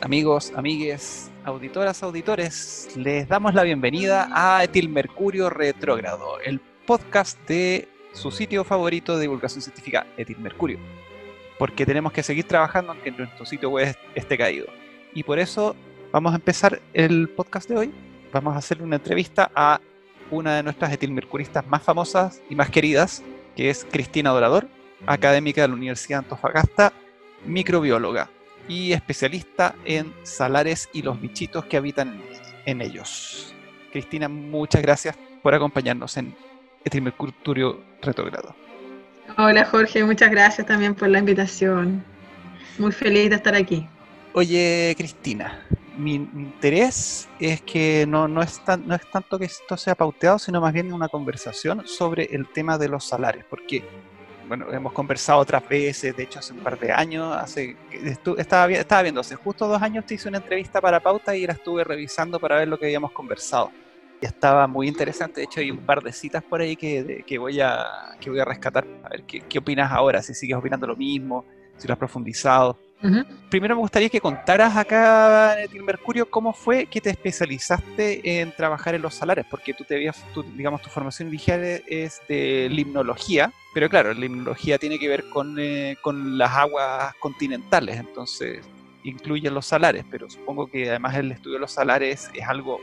Amigos, amigues, auditoras, auditores, les damos la bienvenida a Etilmercurio Retrógrado, el podcast de su sitio favorito de divulgación científica, Etilmercurio. Porque tenemos que seguir trabajando aunque nuestro sitio web esté caído. Y por eso vamos a empezar el podcast de hoy. Vamos a hacer una entrevista a una de nuestras etilmercuristas más famosas y más queridas, que es Cristina Dorador, académica de la Universidad de Antofagasta, microbióloga y especialista en salares y los bichitos que habitan en ellos. Cristina, muchas gracias por acompañarnos en Etilmercurio Retrogrado. Hola Jorge, muchas gracias también por la invitación. Muy feliz de estar aquí. Oye, Cristina, mi interés es que no, no, es no es tanto que esto sea pauteado, sino más bien una conversación sobre el tema de los salarios, porque bueno, hemos conversado otras veces, de hecho hace un par de años, hace, estaba, estaba viendo, hace justo dos años te hice una entrevista para Pauta y la estuve revisando para ver lo que habíamos conversado. Y estaba muy interesante, de hecho hay un par de citas por ahí que, que voy, a, que voy a rescatar, a ver qué, qué opinas ahora, si sigues opinando lo mismo, si lo has profundizado. Primero me gustaría que contaras acá en Mercurio cómo fue que te especializaste en trabajar en los salares, porque tú te habías, digamos, tu formación inicial es de limnología, pero claro, la limnología tiene que ver con, eh, con las aguas continentales, entonces incluye los salares, pero supongo que además el estudio de los salares es algo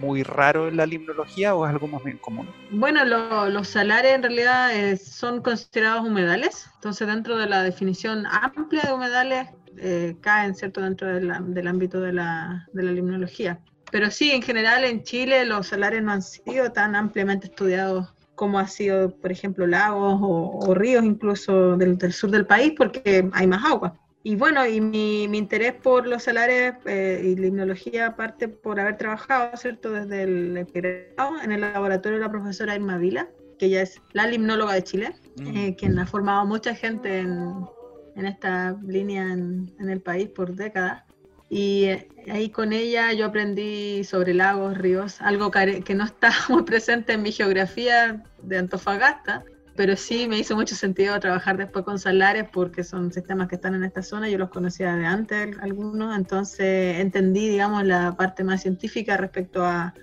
muy raro en la limnología o es algo más bien común. Bueno, los salares en realidad eh, son considerados humedales, entonces dentro de la definición amplia de humedales eh, caen, ¿cierto?, dentro del ámbito de la, limnología. Pero sí, en general en Chile los salares no han sido tan ampliamente estudiados como ha sido, por ejemplo, lagos o, ríos incluso del, del, sur del país, porque hay más agua. Y bueno, y mi, mi interés por los salares eh, y limnología parte por haber trabajado, ¿cierto?, desde el en el laboratorio de la profesora Irma Vila, que ella es la limnóloga de Chile, mm. eh, quien ha formado mucha gente en, en esta línea en, en, el país por décadas. Y eh, ahí con ella yo aprendí sobre lagos, ríos, algo que no está muy presente en mi geografía de Antofagasta, pero sí me hizo mucho sentido trabajar después con salares porque son sistemas que están en esta zona, yo los conocía de antes algunos, entonces entendí, digamos, la parte más científica respecto a,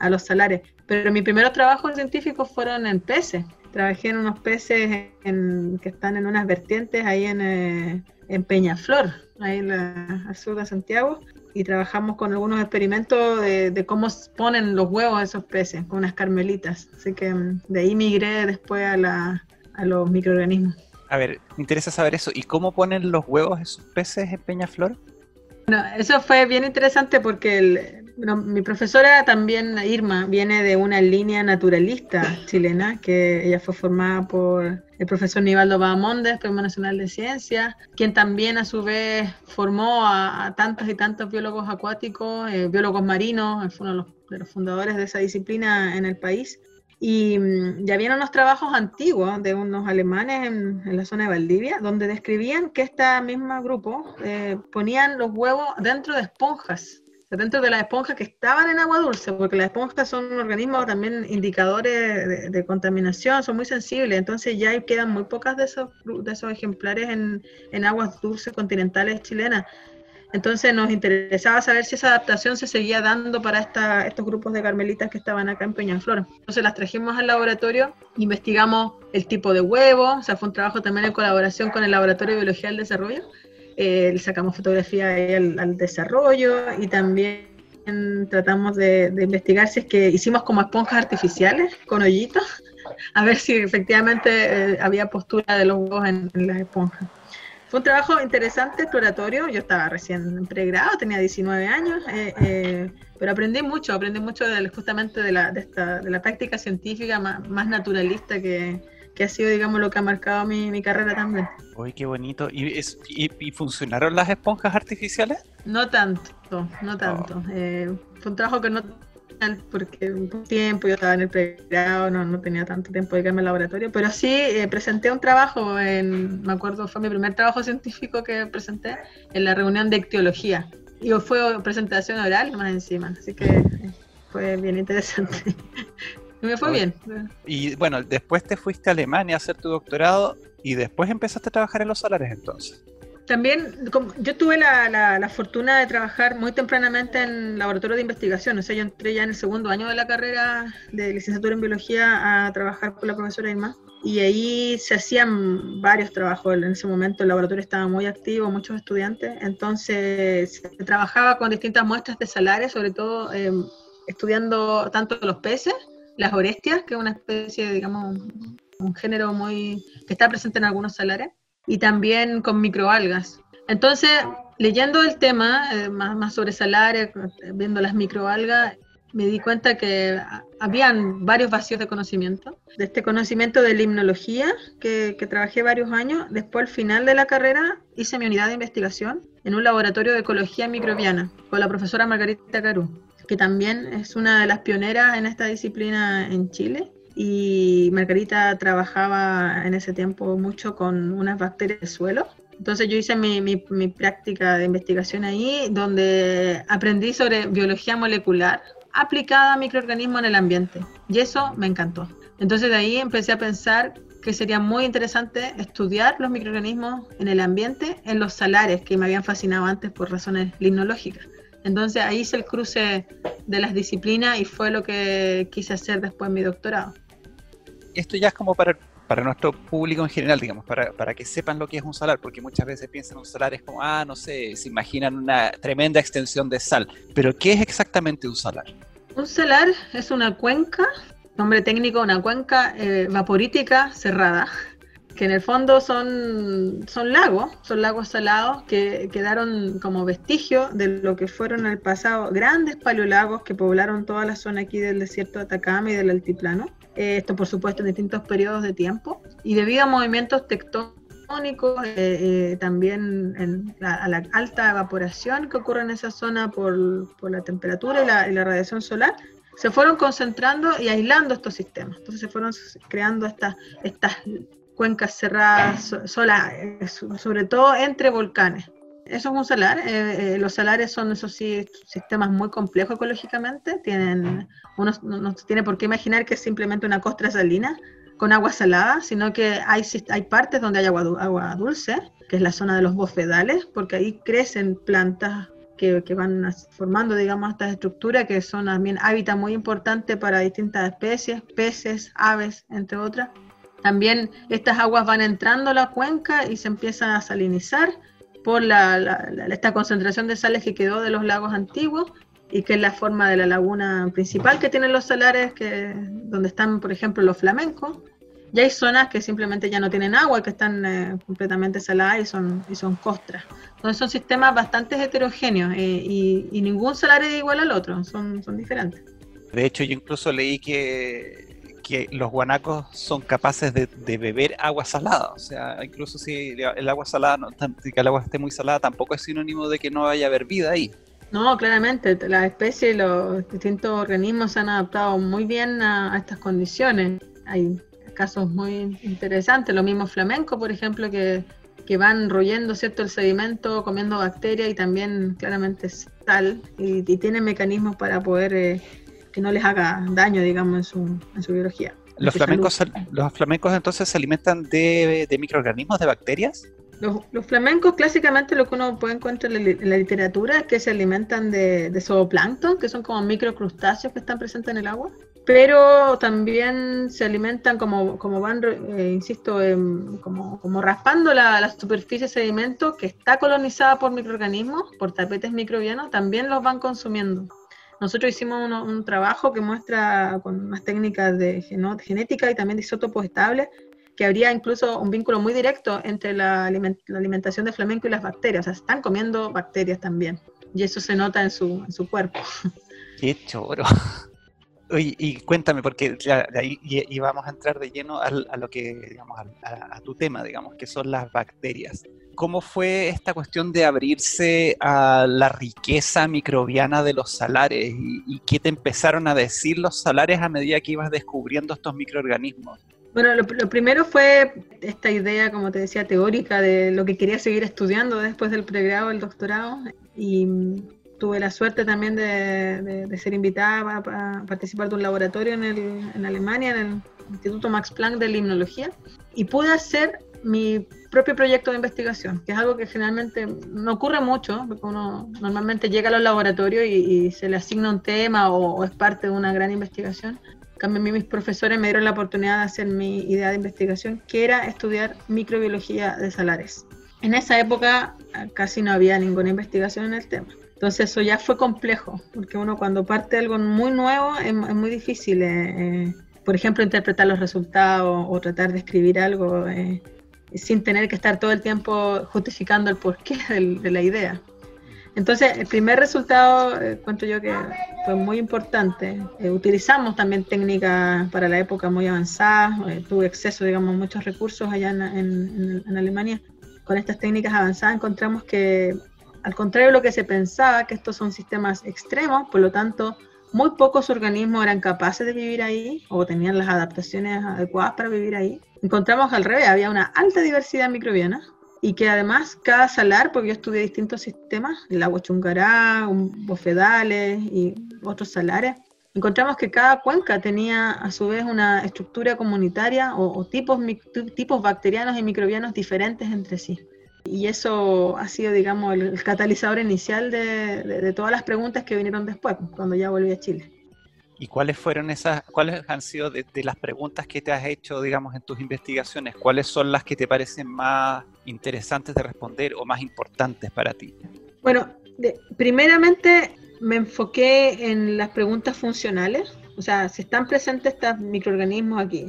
a los salares. Pero mis primeros trabajos científicos fueron en peces. Trabajé en unos peces en, que están en unas vertientes ahí en, eh, en Peñaflor, ahí en la, al sur de Santiago, y trabajamos con algunos experimentos de, cómo ponen los huevos a esos peces, con unas carmelitas. Así que mm, de ahí migré después a, la, a los microorganismos. A ver, me interesa saber eso. ¿Y cómo ponen los huevos esos peces en Peñaflor? Bueno, eso fue bien interesante porque el, mi profesora también, Irma, viene de una línea naturalista chilena, que ella fue formada por el profesor Nivaldo Bahamondes, Premio Nacional de Ciencias, quien también a su vez formó a, tantos y tantos biólogos acuáticos, eh, biólogos marinos, fue uno de los, fundadores de esa disciplina en el país. Y mm, ya habían unos trabajos antiguos de unos alemanes en, la zona de Valdivia, donde describían que este mismo grupo eh, ponían los huevos dentro de esponjas dentro de las esponjas que estaban en agua dulce, porque las esponjas son organismos también indicadores de, contaminación, son muy sensibles, entonces ya quedan muy pocas de esos, de esos ejemplares en, en aguas dulces continentales chilenas. Entonces nos interesaba saber si esa adaptación se seguía dando para esta, estos grupos de carmelitas que estaban acá en Peñaflor. Entonces las trajimos al laboratorio, investigamos el tipo de huevo, o sea, fue un trabajo también en colaboración con el Laboratorio de Biología del Desarrollo, eh, sacamos fotografía al, desarrollo y también tratamos de, investigar si es que hicimos como esponjas artificiales con hoyitos, a ver si efectivamente eh, había postura de los huevos en, las esponjas. Fue un trabajo interesante, exploratorio. Yo estaba recién en pregrado, tenía 19 años, eh, pero aprendí mucho, aprendí mucho justamente de la, de, esta, de la práctica científica más naturalista que, que ha sido, digamos, lo que ha marcado mi, mi carrera también. Uy, qué bonito. ¿Y, es, y, funcionaron las esponjas artificiales? No tanto, no tanto. Oh. Eh, fue un trabajo que no porque un tiempo yo estaba en el pregrado, no, no tenía tanto tiempo de quedarme al laboratorio, pero sí eh, presenté un trabajo, en, me acuerdo, fue mi primer trabajo científico que presenté en la reunión de ictiología. Y fue presentación oral más encima, así que eh, fue bien interesante. Me fue bien. Y bueno, después te fuiste a Alemania a hacer tu doctorado y después empezaste a trabajar en los salares entonces. También yo tuve la, fortuna de trabajar muy tempranamente en laboratorio de investigación, o sea, yo entré ya en el segundo año de la carrera de licenciatura en biología a trabajar con la profesora Irma y ahí se hacían varios trabajos. En ese momento el laboratorio estaba muy activo, muchos estudiantes, entonces se trabajaba con distintas muestras de salares, sobre todo em, estudiando tanto los peces, las orestias, que es una especie, digamos, un género muy que está presente en algunos salares, y también con microalgas. Entonces, leyendo el tema, eh, más, más sobre salares, viendo las microalgas, me di cuenta que habían varios vacíos de conocimiento. De este conocimiento de limnología, que, que, trabajé varios años, después al final de la carrera hice mi unidad de investigación en un laboratorio de ecología microbiana con la profesora Margarita Carú, que también es una de las pioneras en esta disciplina en Chile. Y Margarita trabajaba en ese tiempo mucho con unas bacterias de suelo entonces yo hice mi, mi, práctica de investigación ahí, donde aprendí sobre biología molecular, aplicada a microorganismos en el ambiente. Y eso me encantó. Entonces de ahí empecé a pensar que sería muy interesante estudiar los microorganismos en el ambiente en los salares que me habían fascinado antes por razones limnológicas. Entonces ahí hice el cruce de las disciplinas y fue lo que quise hacer después en mi doctorado. Esto ya es como para para nuestro público en general, digamos, para, para, que sepan lo que es un salar, porque muchas veces piensan un salar es como, ah, no sé, se imaginan una tremenda extensión de sal. Pero, ¿qué es exactamente un salar? Un salar es una cuenca, nombre técnico, una cuenca eh, vaporítica cerrada, que en el fondo son, son lagos, son lagos salados que quedaron como vestigio de lo que fueron en el pasado grandes paleolagos que poblaron toda la zona aquí del desierto de Atacama y del altiplano eh, esto por supuesto en distintos periodos de tiempo, y debido a movimientos tectónicos, eh, eh, también a la alta evaporación que ocurre en esa zona por, la temperatura y la, radiación solar, se fueron concentrando y aislando estos sistemas. Entonces se fueron creando estas, estas cuencas cerradas, solas, sobre todo entre volcanes. Eso es un salar. Eh, eh, los salares son, eso sí, sistemas muy complejos ecológicamente. Tienen, uno no, tiene por qué imaginar que es simplemente una costra salina con agua salada, sino que hay, hay partes donde hay agua, agua dulce, que es la zona de los bofedales, porque ahí crecen plantas que, que, van formando, digamos, estas estructuras que son también hábitat muy importante para distintas especies, peces, aves, entre otras. También estas aguas van entrando a la cuenca y se empiezan a salinizar por esta concentración de sales que quedó de los lagos antiguos y que es la forma de la laguna principal que tienen los salares, que, donde están, por ejemplo, los flamencos. Y hay zonas que simplemente ya no tienen agua, que están eh, completamente saladas y son, y son costras. Entonces son sistemas bastante heterogéneos eh, y, ningún salar es igual al otro, son, son diferentes. De hecho, yo incluso leí que que los guanacos son capaces de, beber agua salada. O sea, incluso si el agua salada, no, que el agua esté muy salada, tampoco es sinónimo de que no vaya a haber vida ahí. No, claramente, las especies y los distintos organismos se han adaptado muy bien a, estas condiciones. Hay casos muy interesantes, los mismos flamencos, por ejemplo, que, van royendo cierto el sedimento, comiendo bacterias y también claramente sal, y, tienen mecanismos para poder eh, que no les haga daño, digamos, en su, en su biología. ¿Los flamencos, ¿Los flamencos entonces se alimentan de, de microorganismos, de bacterias? Los, los, flamencos clásicamente lo que uno puede encontrar en la, literatura es que se alimentan de, de zooplancton, que son como microcrustáceos que están presentes en el agua, pero también se alimentan como, como van, eh, insisto, como, como, raspando la, la, superficie de sedimento que está colonizada por microorganismos, por tapetes microbianos, también los van consumiendo. Nosotros hicimos un, trabajo que muestra con unas técnicas de genética y también de isótopos estables que habría incluso un vínculo muy directo entre la, alimentación de flamenco y las bacterias. O sea, están comiendo bacterias también. Y eso se nota en su, en su cuerpo. Qué choro. Oye, y cuéntame, porque de ahí íbamos a entrar de lleno a, lo que, digamos, a, tu tema, digamos, que son las bacterias. ¿Cómo fue esta cuestión de abrirse a la riqueza microbiana de los salares y, qué te empezaron a decir los salares a medida que ibas descubriendo estos microorganismos? Bueno, lo, primero fue esta idea, como te decía, teórica de lo que quería seguir estudiando después del pregrado, el doctorado, y tuve la suerte también de, ser invitada a, participar de un laboratorio en, en Alemania, en el Instituto Max Planck de Limnología, y pude hacer mi propio proyecto de investigación, que es algo que generalmente no ocurre mucho, porque uno normalmente llega a los laboratorios y, se le asigna un tema o, es parte de una gran investigación. A mí mis profesores me dieron la oportunidad de hacer mi idea de investigación, que era estudiar microbiología de salares. En esa época casi no había ninguna investigación en el tema. Entonces eso ya fue complejo, porque uno cuando parte algo muy nuevo es, muy difícil, eh, eh, por ejemplo, interpretar los resultados o tratar de escribir algo eh, sin tener que estar todo el tiempo justificando el porqué de, la idea. Entonces, el primer resultado, cuento yo que fue muy importante. utilizamos también técnicas para la época muy avanzadas, tuve acceso, digamos, a muchos recursos allá en Alemania. Con estas técnicas avanzadas encontramos que al contrario de lo que se pensaba, que estos son sistemas extremos, por lo tanto, muy pocos organismos eran capaces de vivir ahí o tenían las adaptaciones adecuadas para vivir ahí. Encontramos al revés, había una alta diversidad microbiana y que además cada salar, porque yo estudié distintos sistemas, el agua chungará, bofedales y otros salares, encontramos que cada cuenca tenía a su vez una estructura comunitaria o, tipos, tipos bacterianos y microbianos diferentes entre sí. Y eso ha sido, digamos, el, catalizador inicial de, todas las preguntas que vinieron después, cuando ya volví a Chile. ¿Y cuáles fueron esas, cuáles han sido de, las preguntas que te has hecho, digamos, en tus investigaciones? ¿Cuáles son las que te parecen más interesantes de responder o más importantes para ti? Bueno, primeramente me enfoqué en las preguntas funcionales. O sea, si están presentes estos microorganismos aquí,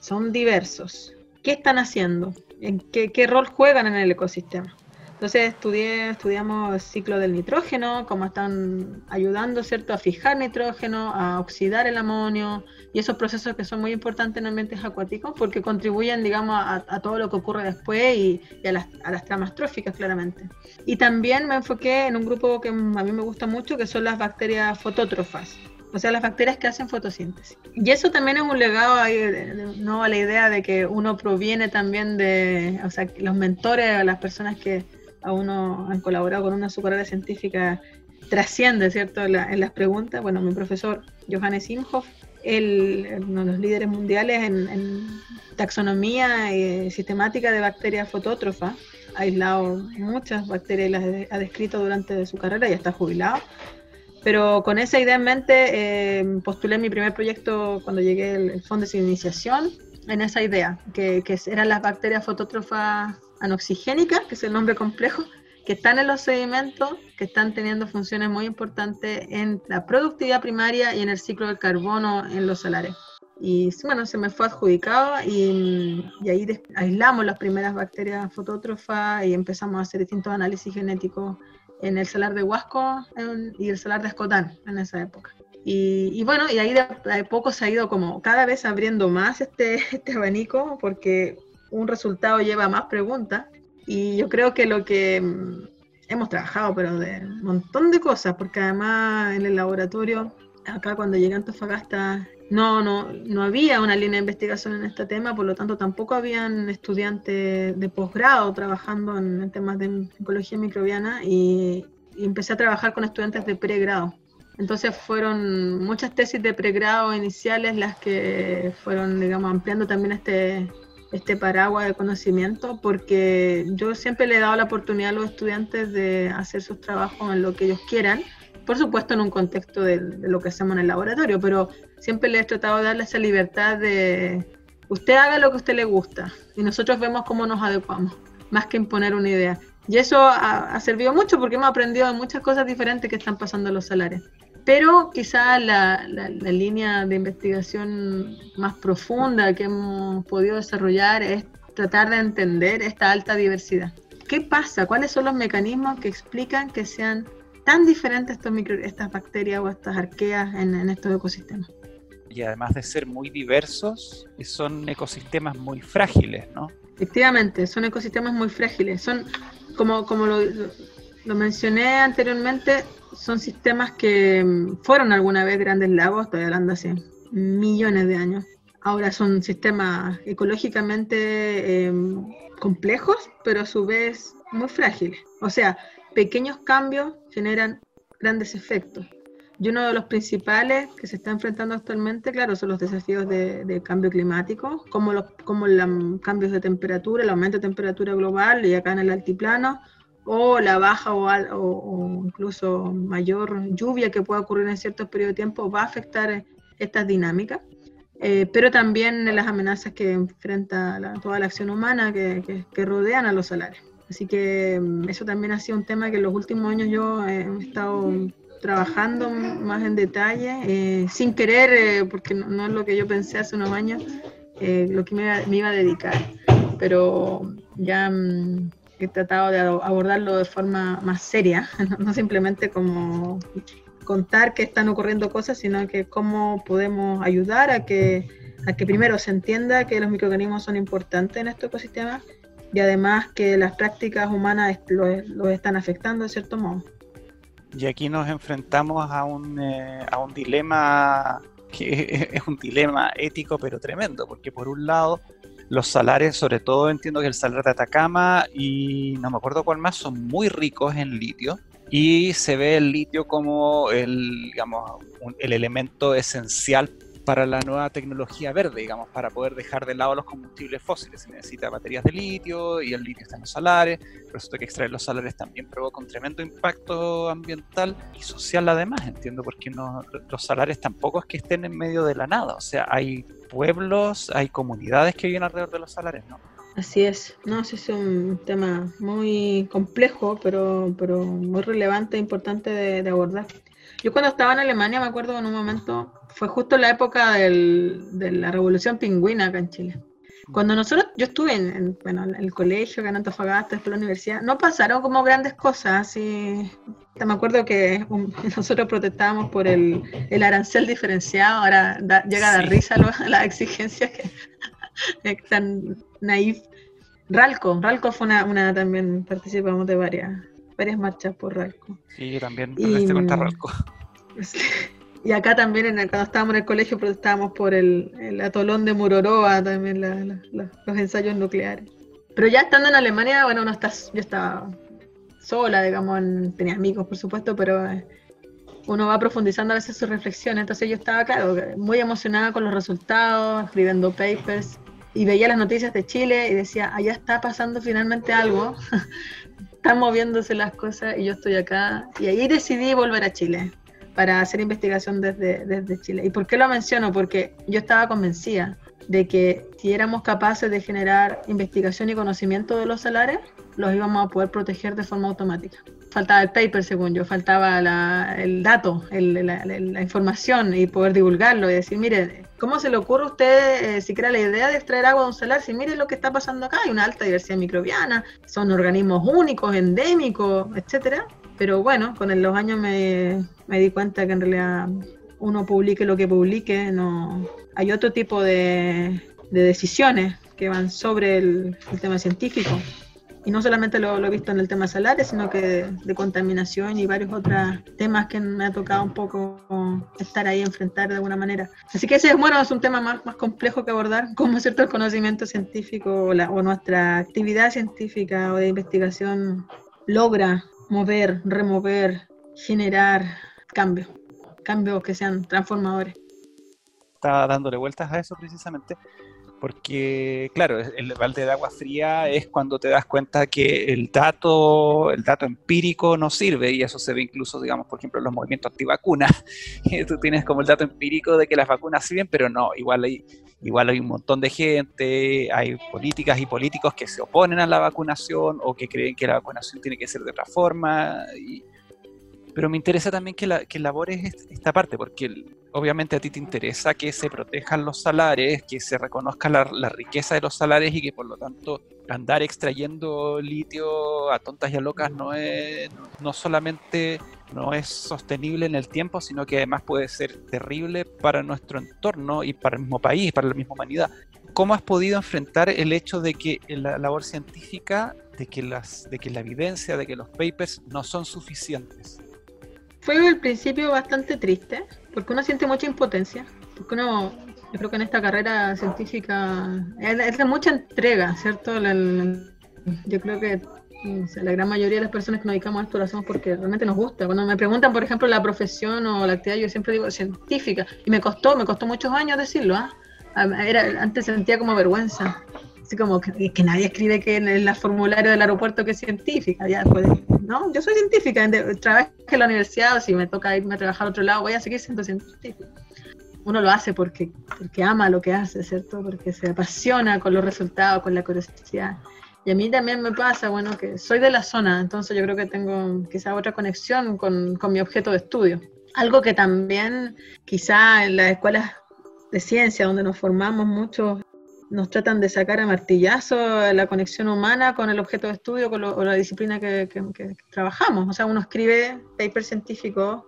son diversos. ¿Qué están haciendo? En qué, rol juegan en el ecosistema. Entonces estudié, estudiamos el ciclo del nitrógeno, cómo están ayudando ¿cierto? a fijar nitrógeno, a oxidar el amonio y esos procesos que son muy importantes en ambientes acuáticos porque contribuyen digamos, a, todo lo que ocurre después y, a, las, a, las, tramas tróficas claramente. Y también me enfoqué en un grupo que a mí me gusta mucho que son las bacterias fotótrofas o sea, las bacterias que hacen fotosíntesis. Y eso también es un legado ahí, no a la idea de que uno proviene también de, o sea, los mentores, las personas que a uno han colaborado con una su carrera científica trasciende, ¿cierto?, en, las preguntas. Bueno, mi profesor Johannes Imhoff, él, uno de los líderes mundiales en, taxonomía y sistemática de bacterias fotótrofas, ha aislado muchas bacterias y las ha descrito durante su carrera y está jubilado. Pero con esa idea en mente eh, postulé mi primer proyecto cuando llegué al fondo de iniciación en esa idea, que, que, eran las bacterias fotótrofas anoxigénicas, que es el nombre complejo, que están en los sedimentos, que están teniendo funciones muy importantes en la productividad primaria y en el ciclo del carbono en los salares. Y bueno, se me fue adjudicado y, y ahí aislamos las primeras bacterias fotótrofas y empezamos a hacer distintos análisis genéticos en el salar de Huasco y el salar de Escotán en esa época. Y, bueno, y ahí de, poco se ha ido como cada vez abriendo más este, este abanico porque un resultado lleva más preguntas y yo creo que lo que mm, hemos trabajado, pero de un montón de cosas, porque además en el laboratorio, acá cuando llegué a Antofagasta, no, no, no había una línea de investigación en este tema, por lo tanto tampoco habían estudiantes de posgrado trabajando en, temas de ecología microbiana y, empecé a trabajar con estudiantes de pregrado. Entonces fueron muchas tesis de pregrado iniciales las que fueron, digamos, ampliando también este, este paraguas de conocimiento, porque yo siempre le he dado la oportunidad a los estudiantes de hacer sus trabajos en lo que ellos quieran por supuesto en un contexto de, lo que hacemos en el laboratorio, pero siempre le he tratado de darle esa libertad de usted haga lo que usted le gusta y nosotros vemos cómo nos adecuamos, más que imponer una idea. Y eso ha, servido mucho porque hemos aprendido muchas cosas diferentes que están pasando en los salares. Pero quizá la, la, línea de investigación más profunda que hemos podido desarrollar es tratar de entender esta alta diversidad. ¿Qué pasa? ¿Cuáles son los mecanismos que explican que sean tan diferentes estos micro, estas bacterias o estas arqueas en, estos ecosistemas. Y además de ser muy diversos, son ecosistemas muy frágiles, ¿no? Efectivamente, son ecosistemas muy frágiles. Son, como, como lo, lo mencioné anteriormente, son sistemas que mm, fueron alguna vez grandes lagos, estoy hablando hace millones de años. Ahora son sistemas ecológicamente em, complejos, pero a su vez muy frágiles. O sea, pequeños cambios generan grandes efectos. Y uno de los principales que se está enfrentando actualmente, claro, son los desafíos de, cambio climático, como los cambios de temperatura, el aumento de temperatura global y acá en el altiplano, o la baja o, incluso mayor lluvia que pueda ocurrir en ciertos periodos de tiempo va a afectar estas dinámicas. Eh, pero también las amenazas que enfrenta toda la acción humana que, que, rodean a los salarios. Así que mm, eso también ha sido un tema que en los últimos años yo he estado trabajando más en detalle, eh, sin querer, eh, porque no, es lo que yo pensé hace unos años, lo que me, me, iba a dedicar. Pero ya mm, he tratado de abordarlo de forma más seria, no simplemente como contar que están ocurriendo cosas, sino que cómo podemos ayudar a que, a que primero se entienda que los microorganismos son importantes en estos ecosistemas y además que las prácticas humanas los están afectando de cierto modo. Y aquí nos enfrentamos a un, eh, a un dilema que es un dilema ético pero tremendo, porque por un lado los salares, sobre todo entiendo que el salar de Atacama y no me acuerdo cuál más, son muy ricos en litio y se ve el litio como el, digamos, el elemento esencial para la nueva tecnología verde, digamos, para poder dejar de lado los combustibles fósiles. Se necesita baterías de litio y el litio está en los salares, esto que extraer los salares también provoca un tremendo impacto ambiental y social además, entiendo, porque no, los salares tampoco es que estén en medio de la nada, o sea, hay pueblos, hay comunidades que viven alrededor de los salares, ¿no? Así es, no, ese es un tema muy complejo, pero, pero muy relevante e importante de abordar. Yo cuando estaba en Alemania, me acuerdo en un momento, fue justo en la época del, de la revolución pingüina acá en Chile. Cuando nosotros, yo estuve en, bueno, en el colegio, en Antofagasta, después la universidad, no pasaron como grandes cosas. Y me acuerdo que nosotros protestábamos por el, el arancel diferenciado, ahora llega a dar risa las exigencias que es tan naif. Ralco, Ralco fue una, una, también participamos de varias varias marchas por Ralco. Sí, también protesté contra Ralco. Y acá también, en cuando estábamos en el colegio, protestábamos por el, el atolón de Muroroa, también los ensayos nucleares. Pero ya estando en Alemania, bueno, uno está, yo estaba sola, digamos, tenía amigos, por supuesto, pero eh, uno va profundizando a veces sus reflexiones. Entonces yo estaba, claro, muy emocionada con los resultados, escribiendo papers, y veía las noticias de Chile y decía, allá está pasando finalmente algo, están moviéndose las cosas y yo estoy acá. Y ahí decidí volver a Chile para hacer investigación desde, Chile. ¿Y por qué lo menciono? Porque yo estaba convencida de que si éramos capaces de generar investigación y conocimiento de los salares, los íbamos a poder proteger de forma automática. Faltaba el paper, según yo, faltaba el dato, la, información y poder divulgarlo y decir, mire, ¿cómo se le ocurre a usted eh, si crea la idea de extraer agua de un salar? Si mire lo que está pasando acá, hay una alta diversidad microbiana, son organismos únicos, endémicos, etcétera. Pero bueno, con los años me, me di cuenta que en realidad uno publique lo que publique, no hay otro tipo de, decisiones que van sobre el, tema científico. Y no solamente lo, he visto en el tema salares, sino que de, contaminación y varios otros temas que me ha tocado un poco estar ahí, enfrentar de alguna manera. Así que ese bueno, es un tema más, más complejo que abordar, cómo cierto el conocimiento científico o, la, o nuestra actividad científica o de investigación logra mover, remover, generar cambios, cambios que sean transformadores. Estaba dándole vueltas a eso precisamente, porque claro, el balde de agua fría es cuando te das cuenta que el dato, el dato empírico no sirve y eso se ve incluso, digamos, por ejemplo, en los movimientos antivacunas. Tú tienes como el dato empírico de que las vacunas sirven, pero no, igual hay, igual hay un montón de gente, hay políticas y políticos que se oponen a la vacunación o que creen que la vacunación tiene que ser de otra forma. Y, pero me interesa también que, la, que elabores esta parte, porque obviamente a ti te interesa que se protejan los salares, que se reconozca la, riqueza de los salares y que por lo tanto andar extrayendo litio a tontas y a locas no es no solamente no es sostenible en el tiempo, sino que además puede ser terrible para nuestro entorno y para el mismo país, para la misma humanidad. ¿Cómo has podido enfrentar el hecho de que la labor científica, de que, las, de que la evidencia, de que los papers no son suficientes? Fue al principio bastante triste, porque uno siente mucha impotencia, porque uno, yo creo que en esta carrera científica es de mucha entrega, ¿cierto? yo creo que la gran mayoría de las personas que nos dedicamos a esto lo hacemos porque realmente nos gusta. Cuando me preguntan, por ejemplo, la profesión o la actividad, yo siempre digo científica. Y me costó, me costó muchos años decirlo. ¿ah? Era, antes sentía como vergüenza. Así como que, que nadie escribe que en el formulario del aeropuerto que es científica. Ya, pues, no, yo soy científica. Trabajé en la universidad o si me toca irme a trabajar a otro lado, voy a seguir siendo científica. Uno lo hace porque, porque ama lo que hace, ¿cierto? Porque se apasiona con los resultados, con la curiosidad. Y a mí también me pasa, bueno, que soy de la zona, entonces yo creo que tengo quizá otra conexión con, con mi objeto de estudio. Algo que también quizá en las escuelas de ciencia, donde nos formamos mucho, nos tratan de sacar a martillazo la conexión humana con el objeto de estudio o la disciplina que, trabajamos. O sea, uno escribe paper científico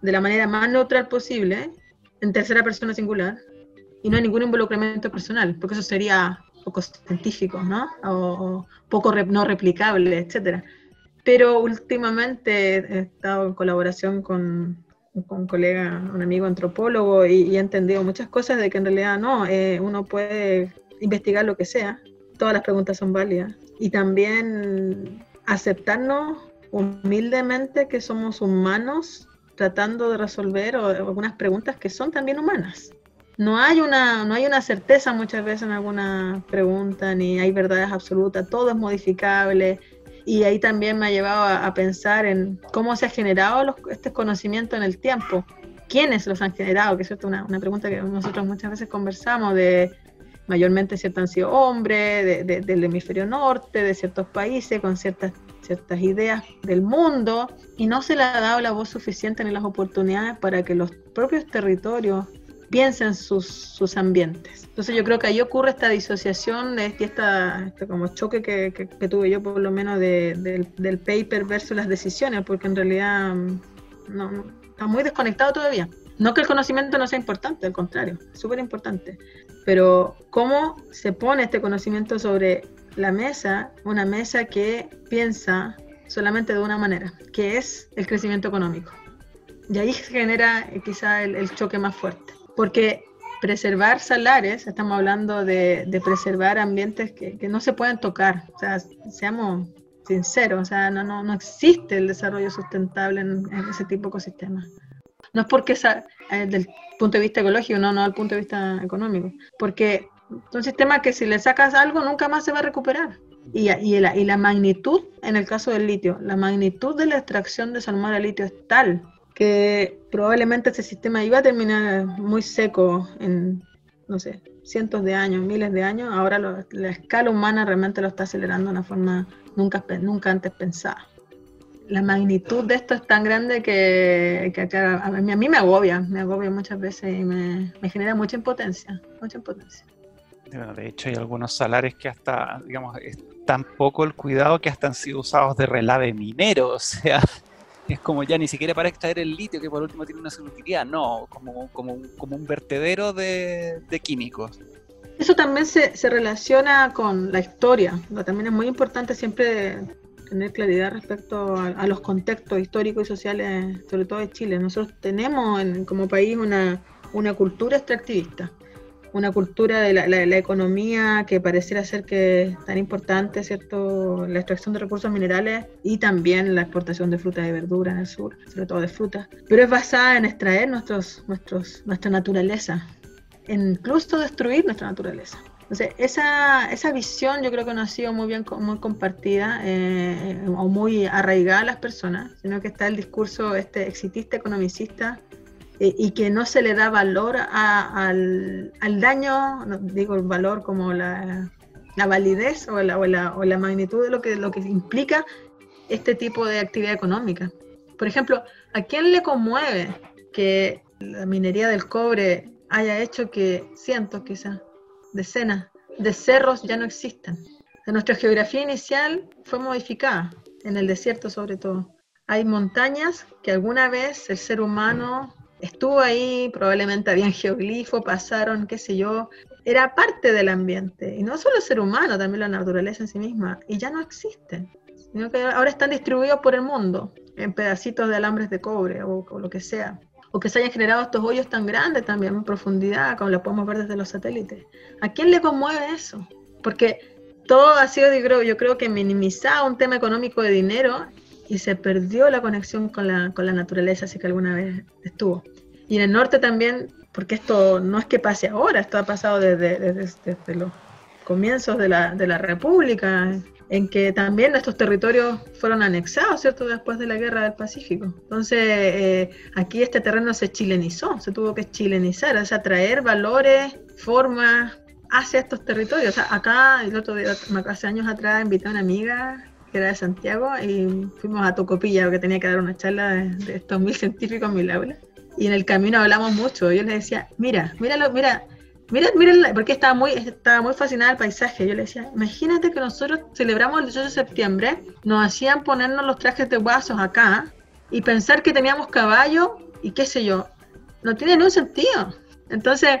de la manera más neutral posible, en tercera persona singular, y no hay ningún involucramiento personal, porque eso sería poco científico, ¿no? O, poco no replicable, etcétera. Pero últimamente he estado en colaboración con un colega, un amigo antropólogo, y, he entendido muchas cosas de que en realidad no, eh, uno puede investigar lo que sea, todas las preguntas son válidas, y también aceptarnos humildemente que somos humanos tratando de resolver algunas preguntas que son también humanas. No hay, una, no hay una certeza muchas veces en alguna pregunta, ni hay verdades absolutas, todo es modificable, y ahí también me ha llevado a, pensar en cómo se ha generado los, este conocimiento en el tiempo, quiénes los han generado, que es una, una pregunta que nosotros muchas veces conversamos de mayormente ciertos han sido hombres del hemisferio norte, de ciertos países con ciertas ciertas ideas del mundo y no se le ha dado la voz suficiente ni las oportunidades para que los propios territorios piensen sus, sus ambientes. Entonces yo creo que ahí ocurre esta disociación, este, esta, este como choque que, que, tuve yo por lo menos de, del, paper versus las decisiones, porque en realidad mm, no, está muy desconectado todavía. No que el conocimiento no sea importante, al contrario, es súper importante. Pero cómo se pone este conocimiento sobre la mesa, una mesa que piensa solamente de una manera, que es el crecimiento económico. Y ahí se genera eh, quizá el, el choque más fuerte. Porque preservar salares, estamos hablando de, preservar ambientes que, no se pueden tocar. O sea, seamos sinceros, o sea, no, no, no existe el desarrollo sustentable en, ese tipo de ecosistemas. No es porque sea eh, del punto de vista ecológico, no, no, del punto de vista económico. Porque es un sistema que si le sacas algo nunca más se va a recuperar. Y, y, la, y la magnitud, en el caso del litio, la magnitud de la extracción de salmón al litio es tal que probablemente ese sistema iba a terminar muy seco en, no sé, cientos de años, miles de años, ahora la escala humana realmente lo está acelerando de una forma nunca, nunca antes pensada. La magnitud de esto es tan grande que, a, mí, a, mí, me agobia, me agobia muchas veces y me, me genera mucha impotencia, mucha impotencia. de hecho, hay algunos salares que hasta, digamos, es tan poco el cuidado que hasta han sido usados de relave minero, o sea, es como ya ni siquiera para extraer el litio, que por último tiene una utilidad, no, como, como, como un vertedero de, de químicos. Eso también se, se, relaciona con la historia, también es muy importante siempre tener claridad respecto a, los contextos históricos y sociales, sobre todo de Chile. Nosotros tenemos en, como país una, una cultura extractivista una cultura de la, economía que pareciera ser que es tan importante, ¿cierto? La extracción de recursos minerales y también la exportación de frutas y verduras en el sur, sobre todo de frutas, pero es basada en extraer nuestros, nuestros, nuestra naturaleza, incluso destruir nuestra naturaleza. Entonces, esa, esa visión yo creo que no ha sido muy bien muy compartida eh, o muy arraigada a las personas, sino que está el discurso este exitista, economicista, eh, y que no se le da valor al, daño, no digo el valor como la, validez o la, o la, o, la, magnitud de lo que, lo que implica este tipo de actividad económica. Por ejemplo, ¿a quién le conmueve que la minería del cobre haya hecho que cientos, quizás, decenas de cerros ya no existan? nuestra geografía inicial fue modificada, en el desierto sobre todo. Hay montañas que alguna vez el ser humano estuvo ahí, probablemente habían geoglifos, pasaron, qué sé yo, era parte del ambiente. Y no solo el ser humano, también la naturaleza en sí misma. Y ya no existen. Sino que ahora están distribuidos por el mundo, en pedacitos de alambres de cobre o, lo que sea. O que se hayan generado estos hoyos tan grandes también en profundidad, como lo podemos ver desde los satélites. ¿A quién le conmueve eso? Porque todo ha sido, yo creo, yo creo que minimizado un tema económico de dinero y se perdió la conexión con la, con la naturaleza, así que alguna vez estuvo. Y en el norte también, porque esto no es que pase ahora, esto ha pasado desde, desde, los comienzos de la, de la República, en que también estos territorios fueron anexados, ¿cierto?, después de la Guerra del Pacífico. Entonces, eh, aquí este terreno se chilenizó, se tuvo que chilenizar, o sea, traer valores, formas hacia estos territorios. O sea, acá, el otro día, hace años atrás, invité a una amiga que era de Santiago y fuimos a Tocopilla porque tenía que dar una charla de, estos mil científicos en mi aula. Y en el camino hablamos mucho. Yo les decía, mira, míralo, mira, mira, mira, porque estaba muy, estaba muy fascinada el paisaje. Yo le decía, imagínate que nosotros celebramos el 18 de septiembre, nos hacían ponernos los trajes de guasos acá y pensar que teníamos caballo y qué sé yo. No tiene ningún sentido. Entonces,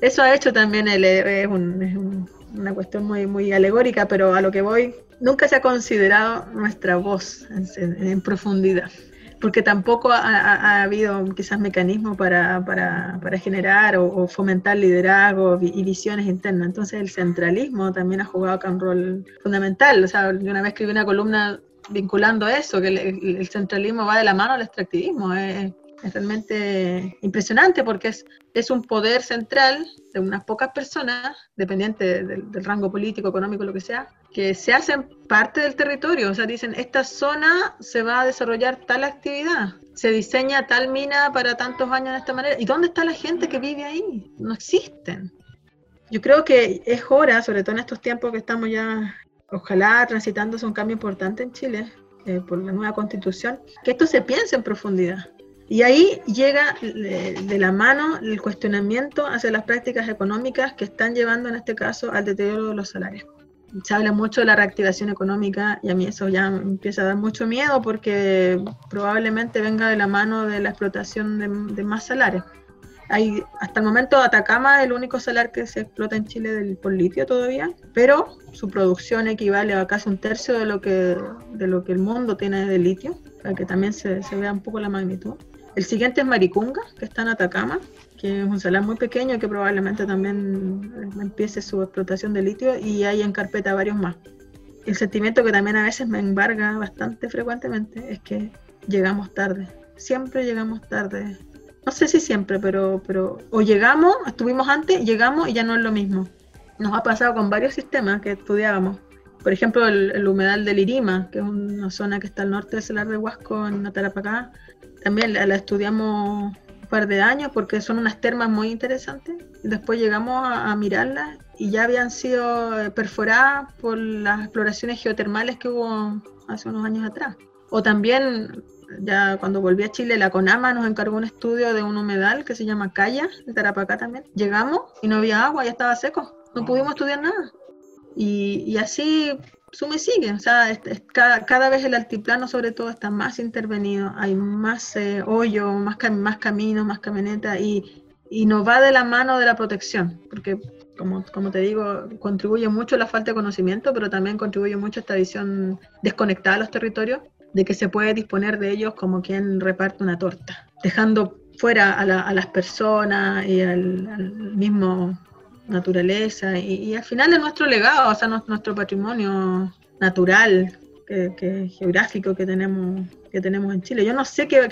eso ha hecho también, el, es, una cuestión muy, muy alegórica, pero a lo que voy, nunca se ha considerado nuestra voz en, profundidad, porque tampoco ha, habido quizás mecanismos para, generar o, fomentar liderazgo y visiones internas. Entonces el centralismo también ha jugado un rol fundamental. O sea, yo una vez escribí una columna vinculando eso, que el, centralismo va de la mano al extractivismo. Es realmente impresionante porque es, es un poder central de unas pocas personas, dependiente del, rango político, económico, lo que sea, que se hacen parte del territorio. O sea, dicen, esta zona se va a desarrollar tal actividad, se diseña tal mina para tantos años de esta manera. ¿Y dónde está la gente que vive ahí? No existen. Yo creo que es hora, sobre todo en estos tiempos que estamos ya, ojalá transitándose un cambio importante en Chile, eh, por la nueva constitución, que esto se piense en profundidad y ahí llega de la mano el cuestionamiento hacia las prácticas económicas que están llevando en este caso al deterioro de los salarios. Se habla mucho de la reactivación económica y a mí eso ya empieza a dar mucho miedo porque probablemente venga de la mano de la explotación de, más salarios. Hay, hasta el momento Atacama es el único salar que se explota en Chile del, por litio todavía, pero su producción equivale a casi un tercio de lo que, de lo que el mundo tiene de litio, para que también se, se vea un poco la magnitud. El siguiente es Maricunga, que está en Atacama, que es un salar muy pequeño que probablemente también eh, empiece su explotación de litio y hay en carpeta varios más. El sentimiento que también a veces me embarga bastante frecuentemente es que llegamos tarde. Siempre llegamos tarde. No sé si siempre, pero, pero o llegamos, estuvimos antes, llegamos y ya no es lo mismo. Nos ha pasado con varios sistemas que estudiábamos. Por ejemplo, el, humedal del Irima, que es una zona que está al norte del Salar de Huasco, en Atarapacá, también la, estudiamos un par de años porque son unas termas muy interesantes. Y después llegamos a, mirarlas y ya habían sido eh, perforadas por las exploraciones geotermales que hubo hace unos años atrás. O también, ya cuando volví a Chile, la CONAMA nos encargó un estudio de un humedal que se llama Calla, de Tarapacá también. Llegamos y no había agua, ya estaba seco. No pudimos estudiar nada. Y, y así sume sigue, o sea, cada, vez el altiplano sobre todo está más intervenido, hay más eh, hoyo, más, más caminos, más camionetas y, y nos va de la mano de la protección, porque como, como te digo, contribuye mucho la falta de conocimiento, pero también contribuye mucho esta visión desconectada de los territorios, de que se puede disponer de ellos como quien reparte una torta, dejando fuera a, a las personas y al, al mismo naturaleza y, al final es nuestro legado, o sea, nuestro patrimonio natural, que, geográfico que tenemos, que tenemos en Chile. Yo no sé qué,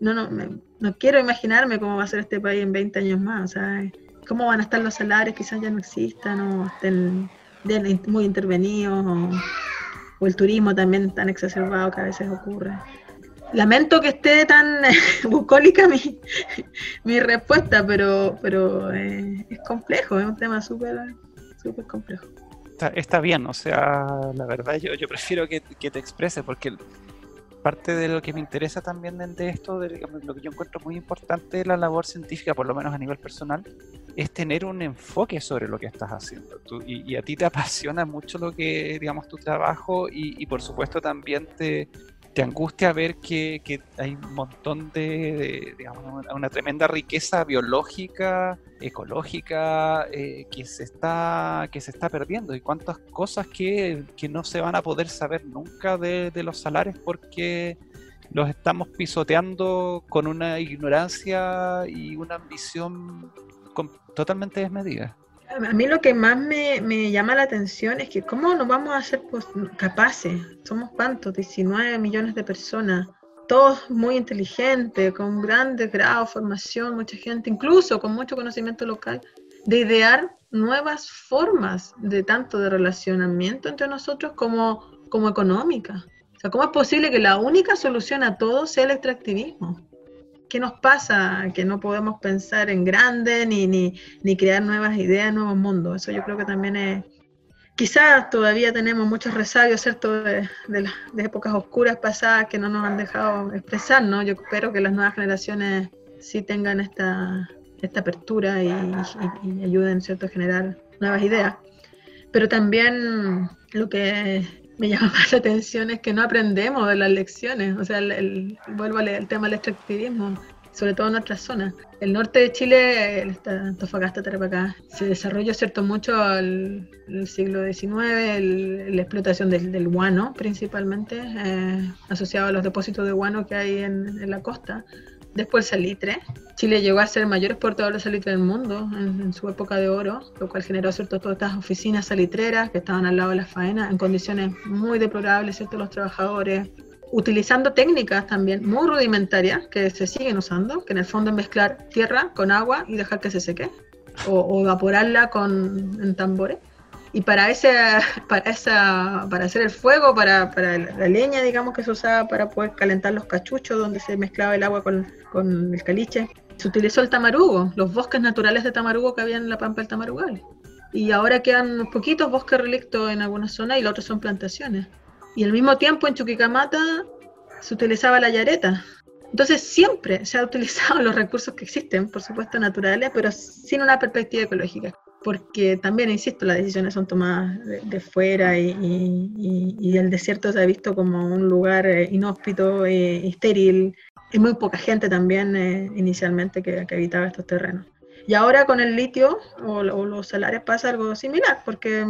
no, no, no quiero imaginarme cómo va a ser este país en 20 años más, o sea, cómo van a estar los salarios, quizás ya no existan o estén muy intervenidos o, o el turismo también tan exacerbado que a veces ocurre lamento que esté tan bucólica mi, mi respuesta, pero, pero eh, es complejo, es un tema súper súper complejo. Está, bien, o sea, la verdad yo, yo prefiero que, que te exprese porque parte de lo que me interesa también de esto, de, lo que yo encuentro muy importante de la labor científica, por lo menos a nivel personal, es tener un enfoque sobre lo que estás haciendo. y, a ti te apasiona mucho lo que, digamos, tu trabajo y, y por supuesto también te, te angustia ver que, hay un montón de, digamos, una, tremenda riqueza biológica, ecológica, eh, que, se está, que se está perdiendo y cuántas cosas que, no se van a poder saber nunca de, de los salares porque los estamos pisoteando con una ignorancia y una ambición totalmente desmedida. A mí lo que más me, me, llama la atención es que cómo nos vamos a pues, capaces. Somos cuántos, 19 millones de personas, todos muy inteligentes, con grandes grados formación, mucha gente, incluso con mucho conocimiento local, de idear nuevas formas de tanto de relacionamiento entre nosotros como, como económica. O sea, ¿cómo es posible que la única solución a todo sea el extractivismo? ¿Qué nos pasa? Que no podemos pensar en grande ni, ni, ni crear nuevas ideas, nuevos mundos. Eso yo creo que también es... Quizás todavía tenemos muchos resabios, ¿cierto?, de, épocas oscuras pasadas que no nos han dejado expresar, ¿no? Yo espero que las nuevas generaciones sí tengan esta, esta apertura y, y ayuden, ¿cierto?, a generar nuevas ideas. Pero también lo que me llama más la atención es que no aprendemos de las lecciones. O sea, el, vuelvo al tema del extractivismo, sobre todo en nuestras zonas. El norte de Chile, el Antofagasta, Tarapacá, se desarrolló cierto mucho el, el siglo XIX, la explotación del, del, guano principalmente, eh, asociado a los depósitos de guano que hay en la costa. Después el salitre. Chile llegó a ser el mayor exportador de salitre del mundo en, su época de oro, lo cual generó ¿cierto? todas estas oficinas salitreras que estaban al lado de las faenas en condiciones muy deplorables, ¿cierto? los trabajadores, utilizando técnicas también muy rudimentarias que se siguen usando, que en el fondo es mezclar tierra con agua y dejar que se seque, o, o evaporarla con, en tambores. Y para ese, para esa, para hacer el fuego, para, la leña, digamos, que se usaba para poder calentar los cachuchos donde se mezclaba el agua con, el caliche, se utilizó el tamarugo, los bosques naturales de tamarugo que había en la pampa del tamarugal. Y ahora quedan unos poquitos bosques relictos en algunas zonas y los otros son plantaciones. Y al mismo tiempo en Chuquicamata se utilizaba la yareta. Entonces siempre se ha utilizado los recursos que existen, por supuesto naturales, pero sin una perspectiva ecológica porque también, insisto, las decisiones son tomadas de, de fuera y, y, y, el desierto se ha visto como un lugar eh, inhóspito, eh, estéril, y muy poca gente también eh, inicialmente que, que, habitaba estos terrenos. Y ahora con el litio o, o, los salares pasa algo similar, porque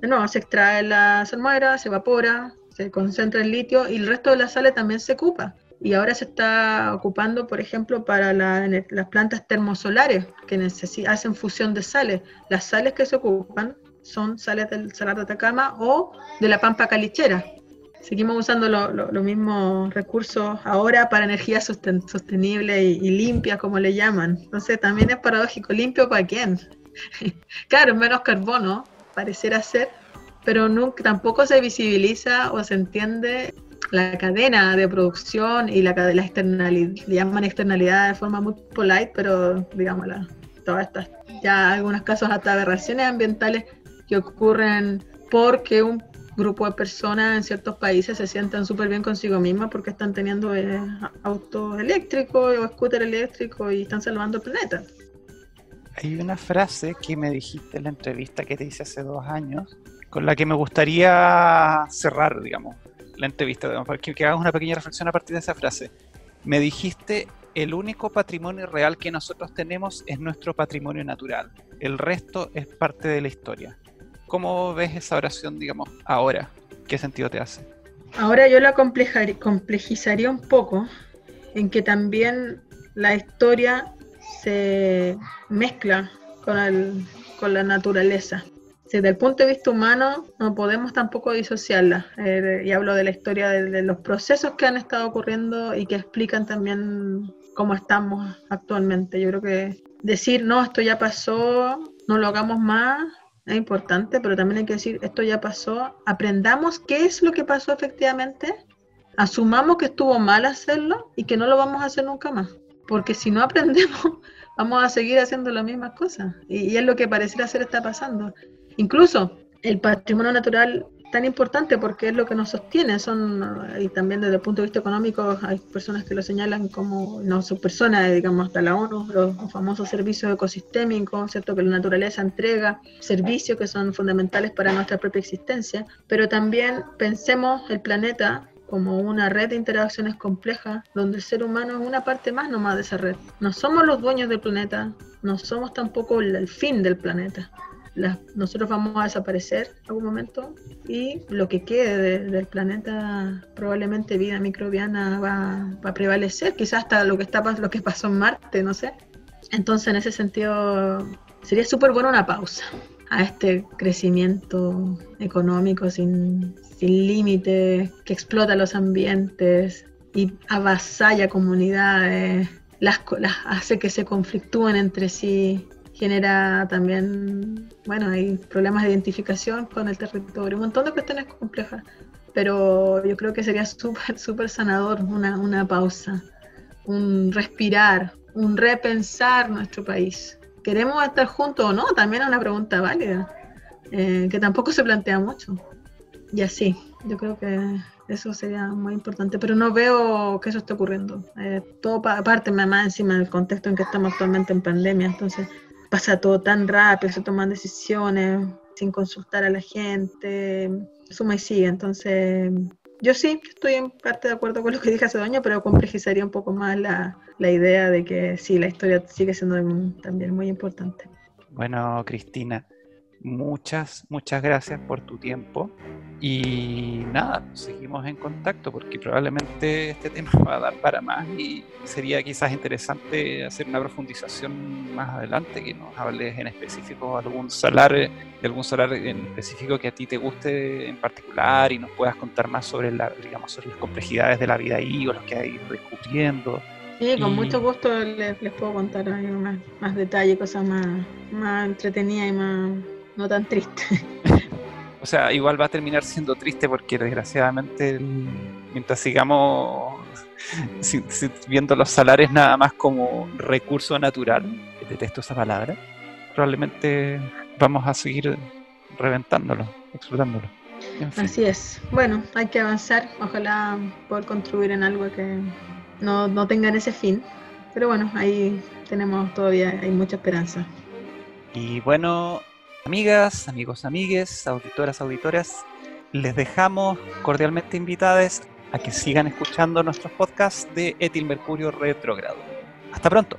nuevo se extrae la salmuera, se evapora, se concentra el litio y el resto de la sales también se ocupa y ahora se está ocupando, por ejemplo, para la, las plantas termosolares que hacen fusión de sales. Las sales que se ocupan son sales del salar de Atacama o de la pampa calichera. Seguimos usando los lo, mismos recursos ahora para energía sosten sostenible y, y, limpia, como le llaman. Entonces también es paradójico, limpio para quién. claro, menos carbono, pareciera ser, pero nunca, tampoco se visibiliza o se entiende la cadena de producción y la, la externalidad, llaman externalidad de forma muy polite, pero digamos, todas estas, ya algunos casos hasta aberraciones ambientales que ocurren porque un grupo de personas en ciertos países se sientan súper bien consigo mismas porque están teniendo eh, autos eléctricos o scooter eléctricos y están salvando el planeta. Hay una frase que me dijiste en la entrevista que te hice hace dos años, con la que me gustaría cerrar, digamos la entrevista, para que, que hagas una pequeña reflexión a partir de esa frase. Me dijiste, el único patrimonio real que nosotros tenemos es nuestro patrimonio natural. El resto es parte de la historia. ¿Cómo ves esa oración, digamos, ahora? ¿Qué sentido te hace? Ahora yo la complejizaría un poco en que también la historia se mezcla con la naturaleza desde el punto de vista humano no podemos tampoco disociarla. Eh, y hablo de la historia de, los procesos que han estado ocurriendo y que explican también cómo estamos actualmente. Yo creo que decir, no, esto ya pasó, no lo hagamos más, es importante, pero también hay que decir, esto ya pasó, aprendamos qué es lo que pasó efectivamente, asumamos que estuvo mal hacerlo y que no lo vamos a hacer nunca más. Porque si no aprendemos, vamos a seguir haciendo las mismas cosas. Y, y es lo que pareciera ser está pasando. Incluso el patrimonio natural tan importante porque es lo que nos sostiene, son, y también desde el punto de vista económico hay personas que lo señalan como, no son personas, digamos, hasta la ONU, los famosos servicios ecosistémicos, ¿cierto? Que la naturaleza entrega servicios que son fundamentales para nuestra propia existencia, pero también pensemos el planeta como una red de interacciones complejas donde el ser humano es una parte más nomás de esa red. No somos los dueños del planeta, no somos tampoco el fin del planeta nosotros vamos a desaparecer en algún momento y lo que quede de, del planeta, probablemente vida microbiana va, va, a prevalecer, quizás hasta lo que, está, lo que pasó en Marte, no sé. Entonces, en ese sentido, sería súper buena una pausa a este crecimiento económico sin, sin límites, que explota los ambientes y avasalla comunidades, las, las hace que se conflictúen entre sí, genera también, bueno, hay problemas de identificación con el territorio, un montón de cuestiones complejas, pero yo creo que sería súper, súper sanador una, una pausa, un respirar, un repensar nuestro país. ¿Queremos estar juntos o no? También es una pregunta válida, eh, que tampoco se plantea mucho. Y así, yo creo que eso sería muy importante, pero no veo que eso esté ocurriendo. Eh, todo parte más encima del contexto en que estamos actualmente en pandemia, entonces pasa todo tan rápido, se toman decisiones sin consultar a la gente, suma y sigue. Entonces, yo sí estoy en parte de acuerdo con lo que dije hace dos pero complejizaría un poco más la, la idea de que sí, la historia sigue siendo también muy importante. Bueno, Cristina, muchas, muchas gracias por tu tiempo. Y nada, seguimos en contacto porque probablemente este tema va a dar para más y sería quizás interesante hacer una profundización más adelante, que nos hables en específico algún solar, de algún solar en específico que a ti te guste en particular y nos puedas contar más sobre, la, digamos, sobre las complejidades de la vida ahí o los que hay descubriendo. Sí, con mucho gusto les, puedo contar más, más detalle, cosas más, más entretenidas y más no tan triste. o sea, igual va a terminar siendo triste porque desgraciadamente mientras sigamos viendo los salarios nada más como recurso natural, detesto esa palabra, probablemente vamos a seguir reventándolo, explotándolo. Así es. Bueno, hay que avanzar. Ojalá poder construir en algo que no, no tengan ese fin. Pero bueno, ahí tenemos todavía, hay mucha esperanza. Y bueno, Amigas, amigos, amigues, auditoras, auditoras, les dejamos cordialmente invitadas a que sigan escuchando nuestros podcasts de Etil Mercurio Retrogrado. Hasta pronto.